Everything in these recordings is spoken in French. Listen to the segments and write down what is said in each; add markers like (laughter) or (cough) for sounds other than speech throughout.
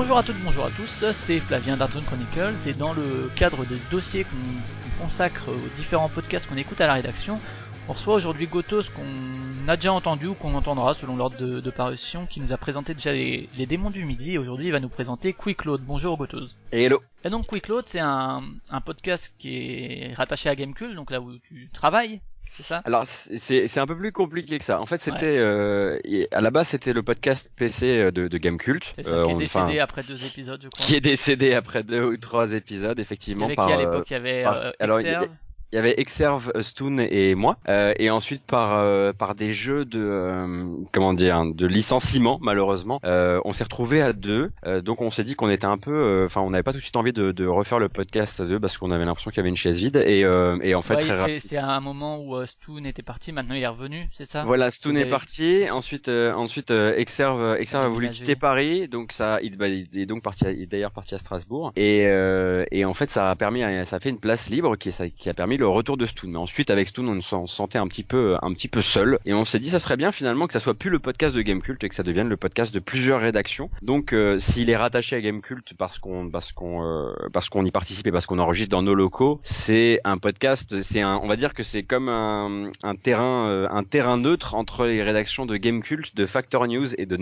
Bonjour à toutes, bonjour à tous, c'est Flavien d'Artzone Chronicles et dans le cadre des dossiers qu'on consacre aux différents podcasts qu'on écoute à la rédaction, on reçoit aujourd'hui Gotos qu'on a déjà entendu ou qu'on entendra selon l'ordre de, de, parution qui nous a présenté déjà les, les démons du midi et aujourd'hui il va nous présenter Quick Load. Bonjour Gotos. Hello. Et donc Quick Load c'est un, un podcast qui est rattaché à Gamecube, donc là où tu travailles c'est ça? Alors c'est c'est un peu plus compliqué que ça. En fait, c'était euh, à la base c'était le podcast PC de, de Gamecult. C'est ça, euh, qui est décédé enfin, après deux épisodes, je crois. Qui est décédé après deux ou trois épisodes, effectivement. Il y avait par, qui à l'époque? Il y avait par, euh, alors, Exerve? Il y avait Exerve, Stoon et moi, euh, et ensuite par euh, par des jeux de euh, comment dire de licenciement malheureusement, euh, on s'est retrouvé à deux, euh, donc on s'est dit qu'on était un peu, enfin on n'avait pas tout de suite envie de, de, refaire le podcast à deux parce qu'on avait l'impression qu'il y avait une chaise vide et et en fait ouais, très c'est, à un moment où Stoon était parti, maintenant il est revenu, c'est ça? Voilà, Stoon est avez- parti, ensuite ensuite Exerve Exerve a voulu quitter Paris, donc ça il, bah, il est donc parti, à- il est d'ailleurs parti à Strasbourg. Et et en fait ça a permis ça a fait une place libre qui ça- qui a permis le retour de Stoon. Mais ensuite avec Stoon on se sentait un petit peu un petit peu seul et on s'est dit ça serait bien finalement que ça soit plus le podcast de Gamecult et que ça devienne le podcast de plusieurs rédactions. Donc euh, s'il est rattaché à Gamecult parce qu'on parce qu'on euh, parce qu'on y participe et parce qu'on enregistre dans nos locaux, c'est un podcast, c'est un on va dire que c'est comme un, terrain euh, un terrain neutre entre les rédactions de Gamecult, de Factor News et de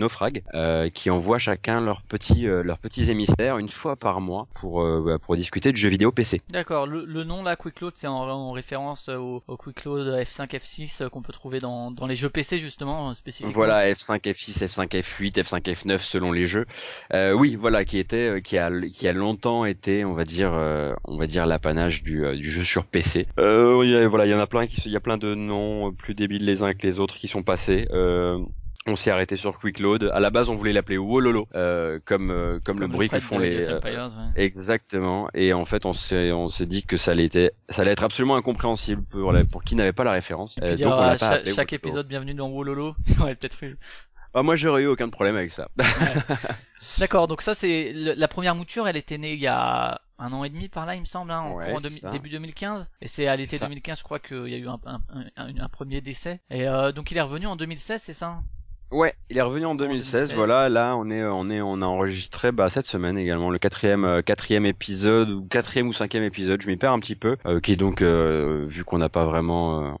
euh, qui envoient chacun leurs petits leurs petits émissaires une fois par mois pour bah, discuter de jeux vidéo PC. D'accord, le, le nom là, Quick c'est en, en référence au, au Quick Load F5, F6 euh, qu'on peut trouver dans, dans les jeux PC justement, euh, spécifiquement. Voilà, F5, F6, F5, F8, F5, F9 selon les jeux. Euh, oui, voilà, qui était, euh, qui a, qui a longtemps été, on va dire, euh, on va dire l'apanage du, euh, du jeu sur PC. Euh, a- voilà, il y en a plein qui, il y a plein de noms euh, plus débiles les uns que les autres qui sont passés. Euh, on s'est arrêté sur Quick Load. À la base, on voulait l'appeler Wololo, euh, comme, euh, comme, le bruit que font les. Euh, ouais. Exactement. Et en fait, on s'est, on s'est dit que ça allait être, ça allait être absolument incompréhensible pour, la- pour qui n'avait pas la référence. Puis Euh, donc on à l'a pas chaque, appelé chaque Wololo. épisode bienvenue dans Wololo, (laughs) on aurait peut-être eu. Ah, moi, j'aurais eu aucun problème avec ça. D'accord, donc ça c'est la première mouture, elle était née il y a un an et demi par là, il me semble, hein, en Ouais, demi- ça. début 2015. Et c'est à l'été C'est ça. 2015, je crois qu'il y a eu un, un, un- un premier décès. Et euh, donc il est revenu en 2016, c'est ça Ouais, il est revenu en 2016. 2016. Voilà, là on est on est on a enregistré bah cette semaine également le quatrième euh, quatrième épisode ou quatrième ou cinquième épisode, je m'y perds un petit peu, euh, qui est donc euh, vu qu'on n'a pas vraiment euh,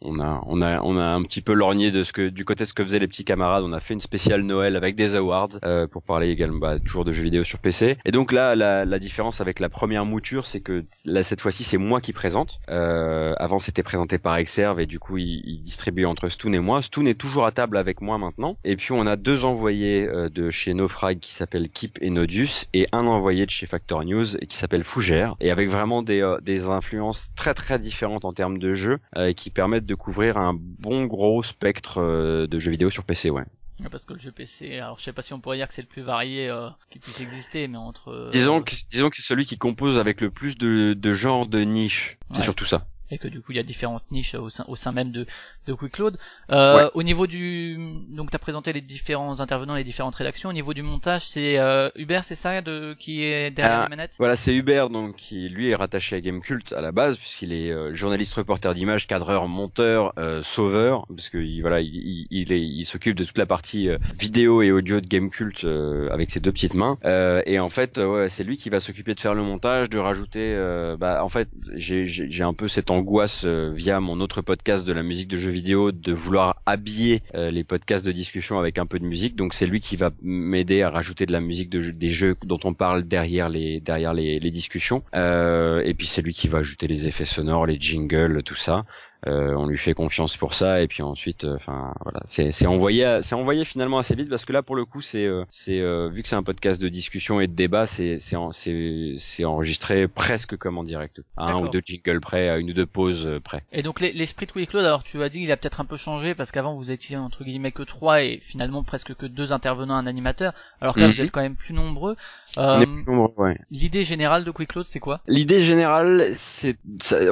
on a on a on a un petit peu lorgné de ce que du côté de ce que faisaient les petits camarades. On a fait une spéciale Noël avec des awards euh, pour parler également bah, toujours de jeux vidéo sur PC. Et donc là la, la différence avec la première mouture, c'est que là cette fois-ci c'est moi qui présente. Euh, avant c'était présenté par Exerve et du coup il, il distribuait entre Stoon et moi. Stoon est toujours à table avec moi maintenant. Et puis on a deux envoyés euh, de chez Nofrag qui s'appellent Kip et Nodius et un envoyé de chez Factor News qui s'appelle Fougère et avec vraiment des, euh, des influences très très différentes en termes de jeux euh, qui permettent de couvrir un bon gros spectre euh, de jeux vidéo sur PC ouais. Parce que le jeu PC, alors je sais pas si on pourrait dire que c'est le plus varié euh, qui puisse exister, mais entre... Disons que disons que c'est celui qui compose avec le plus de, de genres de niches. C'est Ouais. surtout ça. Et que du coup il y a différentes niches au sein, au sein même de, de Quick Load. Euh, Ouais. Au niveau du, donc t'as présenté les différents intervenants, les différentes rédactions. Au niveau du montage, c'est euh, Hubert, c'est ça, de qui est derrière Ah, les manettes. Voilà, c'est Hubert donc qui lui est rattaché à Gamecult à la base puisqu'il est euh, journaliste reporter d'image, cadreur, monteur, euh, sauveur parce que il, voilà, il, il, il est- il s'occupe de toute la partie euh, vidéo et audio de Gamecult euh, avec ses deux petites mains Euh, et en fait ouais, c'est lui qui va s'occuper de faire le montage, de rajouter euh, bah en fait, j'ai un peu cette angoisse euh, via mon autre podcast de la musique de jeux vidéo de vouloir habiller euh, les podcasts de discussion avec un peu de musique. Donc c'est lui qui va m'aider à rajouter de la musique de jeux- des jeux dont on parle derrière les derrière les discussions. Euh, et puis c'est lui qui va ajouter les effets sonores les jingles tout ça Euh, on lui fait confiance pour ça et puis ensuite euh, enfin voilà c'est c'est envoyé c'est envoyé finalement assez vite parce que là pour le coup c'est euh, c'est euh, vu que c'est un podcast de discussion et de débat c'est c'est c'est c'est enregistré presque comme en direct à un ou deux jingles près à une ou deux pauses euh, près Et donc les- l'esprit de Quick Load, alors tu as dit il a peut-être un peu changé parce qu'avant vous étiez entre guillemets que trois et finalement presque que deux intervenants, un animateur, alors que là Mhm. vous êtes quand même plus nombreux. Euh, nombreux, ouais. L'idée générale de Quick Load c'est quoi? L'idée générale, c'est,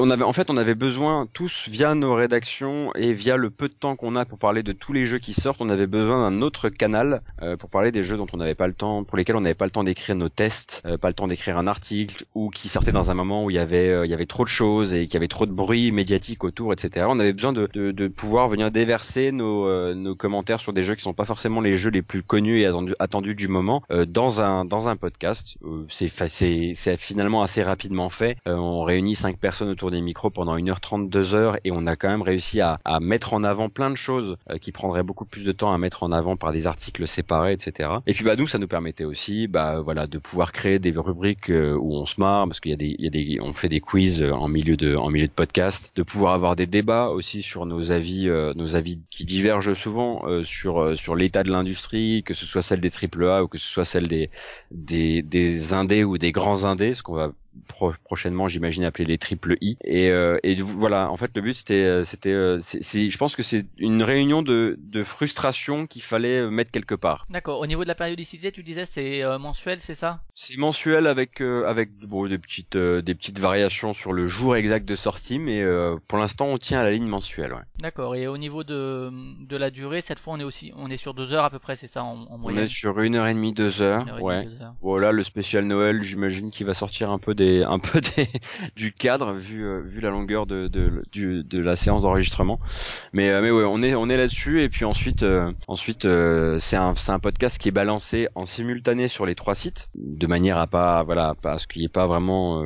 on avait, en fait, on avait besoin tous via nos rédactions et via le peu de temps qu'on a pour parler de tous les jeux qui sortent, on avait besoin d'un autre canal euh, pour parler des jeux dont on n'avait pas le temps, pour lesquels on n'avait pas le temps d'écrire nos tests, euh, pas le temps d'écrire un article ou qui sortaient dans un moment où il y avait il y avait trop de choses et qu'il y avait trop de bruit médiatique autour, etc. On avait besoin de, de, de pouvoir venir déverser nos, nos commentaires sur des jeux qui sont pas forcément les jeux les plus connus et attendus, attendus du moment dans un dans un podcast. c'est c'est finalement assez rapidement fait. on réunit cinq personnes autour des micros pendant 1h30, 2 heures et on a quand même réussi à, à mettre en avant plein de choses euh, qui prendraient beaucoup plus de temps à mettre en avant par des articles séparés, etc. Et puis bah nous, ça nous permettait aussi, bah voilà, de pouvoir créer des rubriques euh, où on se marre parce qu'il y a des, il y a des, on fait des quiz euh, en milieu de, en milieu de podcast, de pouvoir avoir des débats aussi sur nos avis, nos avis qui divergent souvent sur sur l'état de l'industrie, que ce soit celle des AAA ou que ce soit celle des des, des indés ou des grands indés, ce qu'on va prochainement j'imagine appeler les triple I. Et, euh, et voilà en fait le but c'était euh, c'était euh, c'est je pense que c'est une réunion de, de frustration qu'il fallait mettre quelque part. D'accord. Au niveau de la périodicité tu disais c'est mensuel c'est ça? C'est mensuel avec avec bon des petites des petites variations sur le jour exact de sortie mais pour l'instant on tient à la ligne mensuelle ouais. d'accord. Et au niveau de de la durée cette fois on est aussi on est sur deux heures à peu près c'est ça en, moyenne on est sur une heure et demie deux heures ouais. voilà le spécial Noël j'imagine qu'il va sortir un peu des un peu (laughs) des, du cadre vu euh, vu la longueur de de, de la séance d'enregistrement. Mais euh, mais ouais, on est on est là-dessus et puis ensuite euh, ensuite c'est un c'est un podcast qui est balancé en simultané sur les trois sites de manière à pas voilà parce qu'il n'y ait pas vraiment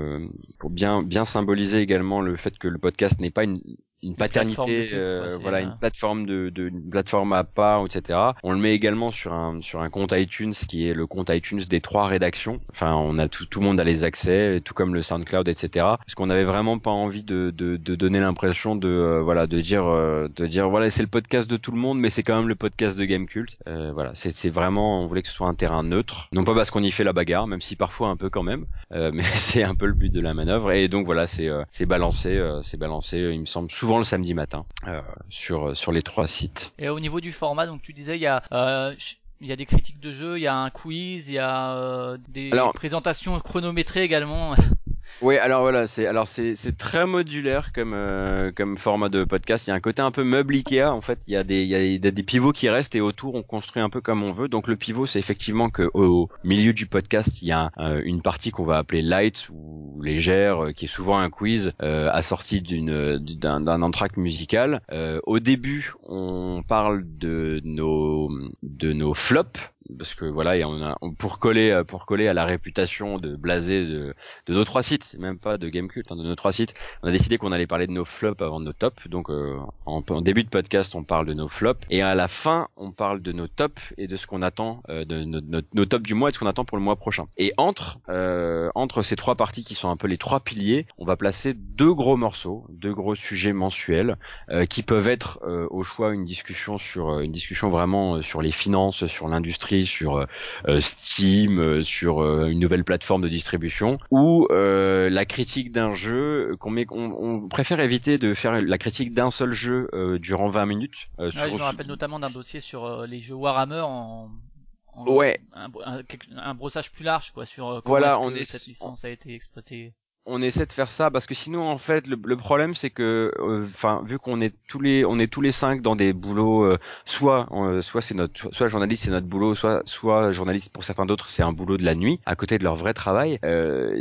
pour bien bien symboliser également le fait que le podcast n'est pas une une paternité, euh, voilà, une plateforme de, de une plateforme à part, etc. On le met également sur un sur un compte iTunes qui est le compte iTunes des trois rédactions. Enfin, on a tout tout le monde a les accès, tout comme le SoundCloud, etc. Parce qu'on avait vraiment pas envie de de, de donner l'impression de euh, voilà de dire euh, de dire voilà c'est le podcast de tout le monde, mais c'est quand même le podcast de Game Cult. voilà, c'est c'est vraiment on voulait que ce soit un terrain neutre, non pas parce qu'on y fait la bagarre, même si parfois un peu quand même, (laughs) mais c'est un peu le but de la manœuvre. Et donc voilà, c'est c'est balancé, c'est balancé, il me semble souvent le samedi matin euh, sur sur les trois sites. Et au niveau du format, donc tu disais il y a euh, il y a des critiques de jeux, il y a un quiz, il y a euh, des présentations chronométrées également. (laughs) Oui, alors voilà, c'est alors c'est c'est très modulaire comme euh, comme format de podcast. Il y a un côté un peu meuble Ikea. En fait, il y a des il y a des, pivots qui restent et autour on construit un peu comme on veut. Donc le pivot, c'est effectivement que au, milieu du podcast, il y a euh, une partie qu'on va appeler light ou légère, euh, qui est souvent un quiz assorti d'une d'un d'un entracte musical. au début, on parle de nos de nos flops parce que voilà et on a pour coller euh, pour coller à la réputation de blasé de, de nos trois sites même pas de Gamecult hein, de nos trois sites on a décidé qu'on allait parler de nos flops avant de nos tops. Donc euh, en, début de podcast on parle de nos flops et à la fin on parle de nos tops et de ce qu'on attend euh, de nos tops du mois et ce qu'on attend pour le mois prochain. Et entre entre ces trois parties qui sont un peu les trois piliers on va placer deux gros morceaux deux gros sujets mensuels qui peuvent être au choix une discussion sur une discussion vraiment sur les finances sur l'industrie sur euh, euh, Steam, euh, sur une nouvelle plateforme de distribution, ou la critique d'un jeu qu'on met, on, préfère éviter de faire la critique d'un seul jeu durant 20 minutes. je me rappelle notamment d'un dossier sur les jeux Warhammer en, ouais. Un, brossage plus large quoi sur comment voilà, on est, cette licence a été exploitée on essaie de faire ça parce que sinon en fait le, problème c'est que euh, enfin vu qu'on est tous les on est tous les cinq dans des boulots euh, soit euh, soit c'est notre soit journaliste c'est notre boulot soit soit journaliste pour certains d'autres c'est un boulot de la nuit à côté de leur vrai travail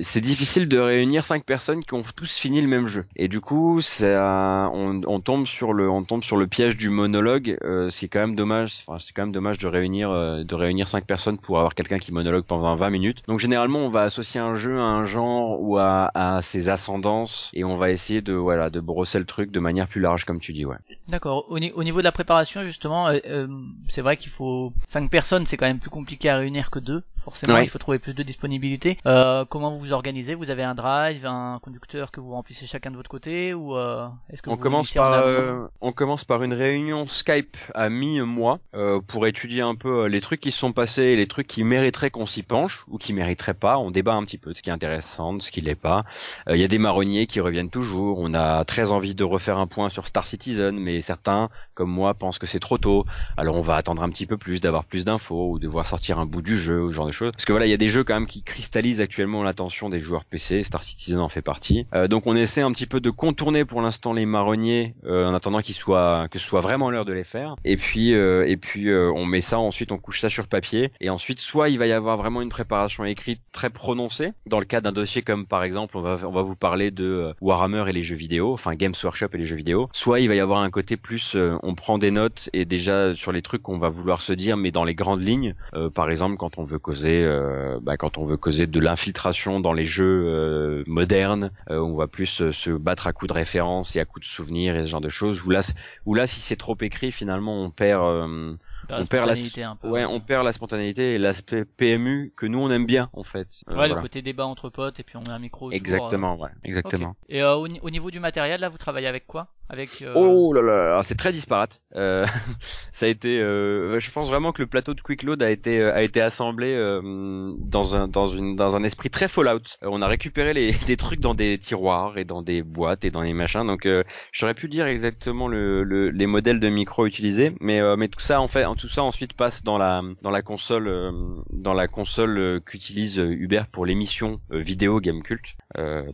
c'est difficile de réunir cinq personnes qui ont tous fini le même jeu. Et du coup ça on, on tombe sur le on tombe sur le piège du monologue ce qui est quand même dommage enfin c'est quand même dommage de réunir de réunir cinq personnes pour avoir quelqu'un qui monologue pendant 20 minutes. Donc généralement on va associer un jeu à un genre ou à à ses ascendances et on va essayer de voilà de brosser le truc de manière plus large comme tu dis ouais. D'accord. Au, niveau de la préparation justement, euh, euh, c'est vrai qu'il faut cinq personnes, c'est quand même plus compliqué à réunir que deux. Forcément, il faut trouver plus de disponibilité. Euh, comment vous vous organisez? Vous avez un drive, un conducteur que vous remplissez chacun de votre côté ou euh, est-ce que on vous commence par euh, on commence par une réunion Skype à mi-mois pour étudier un peu les trucs qui se sont passés et les trucs qui mériteraient qu'on s'y penche ou qui mériteraient pas. On débat un petit peu de ce qui est intéressant, de ce qui l'est pas Il y a des marronniers qui reviennent toujours. On a très envie de refaire un point sur Star Citizen, mais certains, comme moi, pensent que c'est trop tôt. Alors on va attendre un petit peu plus, d'avoir plus d'infos ou de voir sortir un bout du jeu genre de choses. Parce que voilà, il y a des jeux quand même qui cristallisent actuellement l'attention des joueurs PC. Star Citizen en fait partie. Euh, donc on essaie un petit peu de contourner pour l'instant les marronniers euh, en attendant qu'ils soient que ce soit vraiment l'heure de les faire. Et puis euh, et puis on met ça ensuite on couche ça sur papier et ensuite soit il va y avoir vraiment une préparation écrite très prononcée dans le cas d'un dossier comme par exemple on va on va vous parler de Warhammer et les jeux vidéo, enfin Games Workshop et les jeux vidéo. Soit il va y avoir un côté plus on prend des notes et déjà sur les trucs qu'on va vouloir se dire mais dans les grandes lignes. par exemple quand on veut causer bah, quand on veut causer de l'infiltration dans les jeux modernes, on va plus se battre à coups de références et à coups de souvenirs et ce genre de choses. Là, ou là, si c'est trop écrit, finalement, on perd, euh, on perd la, un peu. ouais, on perd la spontanéité et l'aspect PMU que nous on aime bien en fait. Euh, ouais, le côté débat entre potes et puis on met un micro. Exactement, euh. ouais, exactement. Et au, niveau du matériel, là, vous travaillez avec quoi? Avec euh... Oh là là, c'est très disparate. Euh, (laughs) ça a été, euh, je pense vraiment que le plateau de Quick Load a été a été assemblé dans un dans une dans un esprit très Fallout. on a récupéré les (laughs) des trucs dans des tiroirs et dans des boîtes et dans des machins. Donc j'aurais pu dire exactement le, le, les modèles de micro utilisés, mais mais tout ça en fait tout ça ensuite passe dans la console euh, dans la console euh, qu'utilise euh, Uber pour l'émission vidéo Game Cult.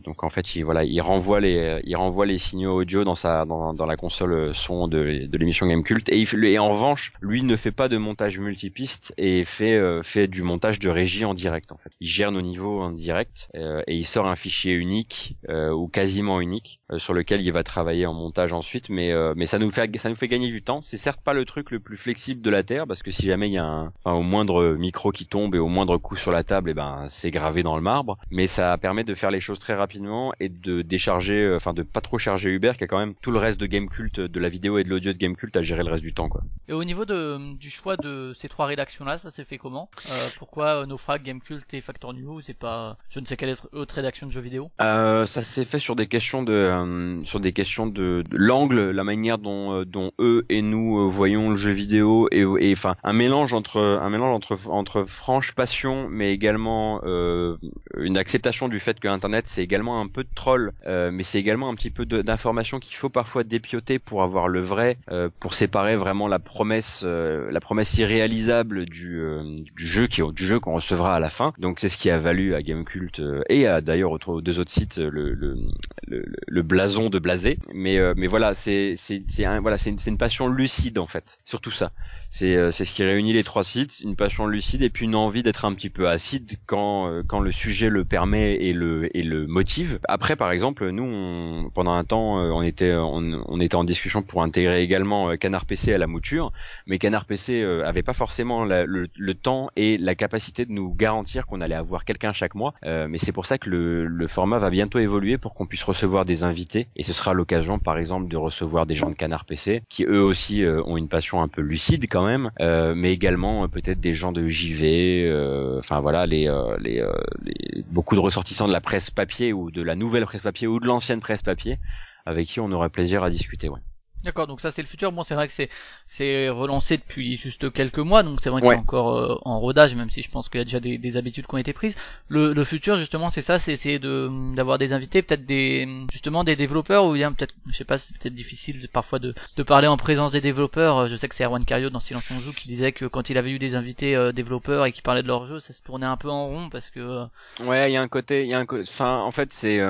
donc en fait, il voilà, il renvoie les signaux audio dans la console son de, l'émission Game Cult et, en revanche, lui ne fait pas de montage multipiste et fait fait du montage de régie en direct en fait. Il gère nos niveaux en direct et il sort un fichier unique ou quasiment unique sur lequel il va travailler en montage ensuite mais mais ça nous fait ça nous fait gagner du temps. C'est certes pas le truc le plus flexible de la terre parce que si jamais il y a un, enfin, au moindre micro qui tombe et au moindre coup sur la table, et eh ben c'est gravé dans le marbre. Mais ça permet de faire les choses très rapidement et de décharger, euh, enfin de pas trop charger Uber qui a quand même tout le reste de Gamecult, de la vidéo et de l'audio de Gamecult à gérer le reste du temps quoi. Et au niveau de, du choix de ces trois rédactions là, ça s'est fait comment? Euh, Pourquoi euh, Naufrag, Gamecult et Factor New? C'est pas, je ne sais quelle autre rédaction de jeux vidéo? Euh, Ça s'est fait sur des questions de, euh, sur des questions de, l'angle, la manière dont, dont eux et nous voyons le jeu vidéo et, enfin un mélange entre un mélange entre entre franche passion mais également euh, une acceptation du fait que internet c'est également un peu de troll euh, mais c'est également un petit peu d'informations qu'il faut parfois dépioter pour avoir le vrai euh, pour séparer vraiment la promesse euh, la promesse irréalisable du, euh, jeu qui du jeu qu'on recevra à la fin. Donc c'est ce qui a valu à Gamecult et à d'ailleurs aux deux autres sites le blason de blasé mais mais voilà c'est c'est c'est voilà c'est une, une passion lucide en fait surtout ça c'est c'est ce qui réunit les trois sites, une passion lucide et puis une envie d'être un petit peu acide quand euh, quand le sujet le permet et le et le motive. Après par exemple, nous on, pendant un temps euh, on était on, on, était en discussion pour intégrer également euh, Canard PC à la mouture, mais Canard PC avait pas forcément le, le, temps et la capacité de nous garantir qu'on allait avoir quelqu'un chaque mois. mais c'est pour ça que le, le format va bientôt évoluer pour qu'on puisse recevoir des invités et ce sera l'occasion par exemple de recevoir des gens de Canard PC qui eux aussi ont une passion un peu lucide quand même, mais également euh, peut-être des gens de JV, euh, enfin voilà, les, euh, les, les, beaucoup de ressortissants de la presse papier ou de la nouvelle presse papier ou de l'ancienne presse papier, avec qui on aurait plaisir à discuter. Ouais. D'accord, donc ça c'est le futur. Bon, c'est vrai que c'est c'est relancé depuis juste quelques mois, donc c'est vrai que c'est encore euh, en rodage, même si je pense qu'il y a déjà des, des, habitudes qui ont été prises. Le, le futur, justement, c'est ça, c'est essayer de d'avoir des invités, peut-être des justement des développeurs ou bien peut-être, je sais pas, c'est peut-être difficile parfois de, de parler en présence des développeurs. Je sais que c'est Erwan Cario dans Silence on joue qui disait que quand il avait eu des invités euh, développeurs et qui parlaient de leur jeu, ça se tournait un peu en rond parce que. Euh, ouais, il y a un côté, il y a un, enfin, en fait, c'est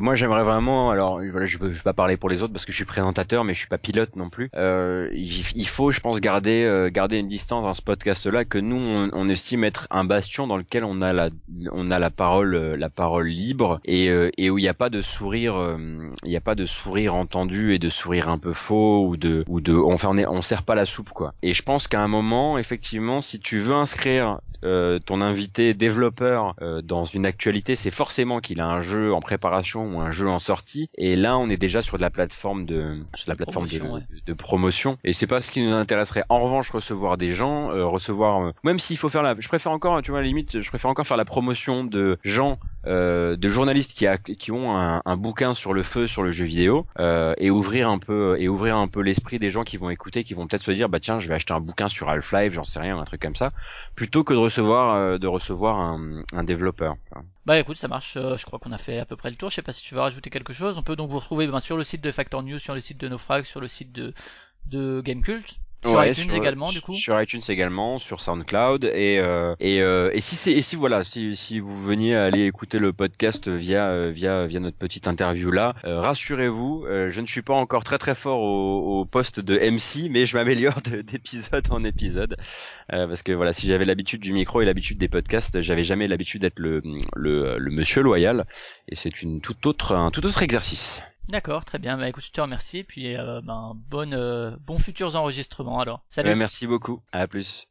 moi j'aimerais vraiment, alors voilà, je, je vais pas parler pour les autres parce que je suis présentateur mais je suis pas pilote non plus. Euh, il, faut, je pense, garder euh, garder une distance dans ce podcast-là que nous on, estime être un bastion dans lequel on a la on a la parole euh, la parole libre et, et où il n'y a pas de sourire il n'y a pas de sourire entendu et de sourire un peu faux ou de ou de on on, on sert pas la soupe quoi. Et je pense qu'à un moment effectivement si tu veux inscrire euh, ton invité développeur euh, dans une actualité, c'est forcément qu'il a un jeu en préparation ou un jeu en sortie. Et là, on est déjà sur de la plateforme de sur la plateforme promotion, de, promotion. Et c'est pas ce qui nous intéresserait. En revanche, recevoir des gens, euh, recevoir même s'il faut faire la, je préfère encore, tu vois, à la limite, je préfère encore faire la promotion de gens euh, de journalistes qui, ont un, bouquin sur le feu sur le jeu vidéo euh, et ouvrir un peu et ouvrir un peu l'esprit des gens qui vont écouter, qui vont peut-être se dire bah tiens je vais acheter un bouquin sur Half-Life, j'en sais rien, un truc comme ça, plutôt que de recevoir euh, de recevoir un, un développeur. Bah écoute, ça marche. Je crois qu'on a fait à peu près le tour. Je sais pas si tu veux rajouter quelque chose. On peut donc vous retrouver ben, sur le site de Factor News, sur le site de Nofrag, sur le site de de Gamecult. Sur Ouais, iTunes également, du coup. Sur iTunes également, sur SoundCloud et euh, et, euh, et si c'est et si voilà si si vous veniez aller écouter le podcast via euh, via via notre petite interview là, euh, rassurez-vous, euh, je ne suis pas encore très très fort au, au poste de MC, mais je m'améliore de- d'épisode en épisode Euh, parce que voilà si j'avais l'habitude du micro et l'habitude des podcasts, j'avais jamais l'habitude d'être le, le le monsieur loyal et c'est une toute autre un tout autre exercice. D'accord, très bien. Bah écoute, je te remercie. Et puis, euh, ben, bonne, euh, bons futurs enregistrements alors. Salut. Euh, merci beaucoup, à plus.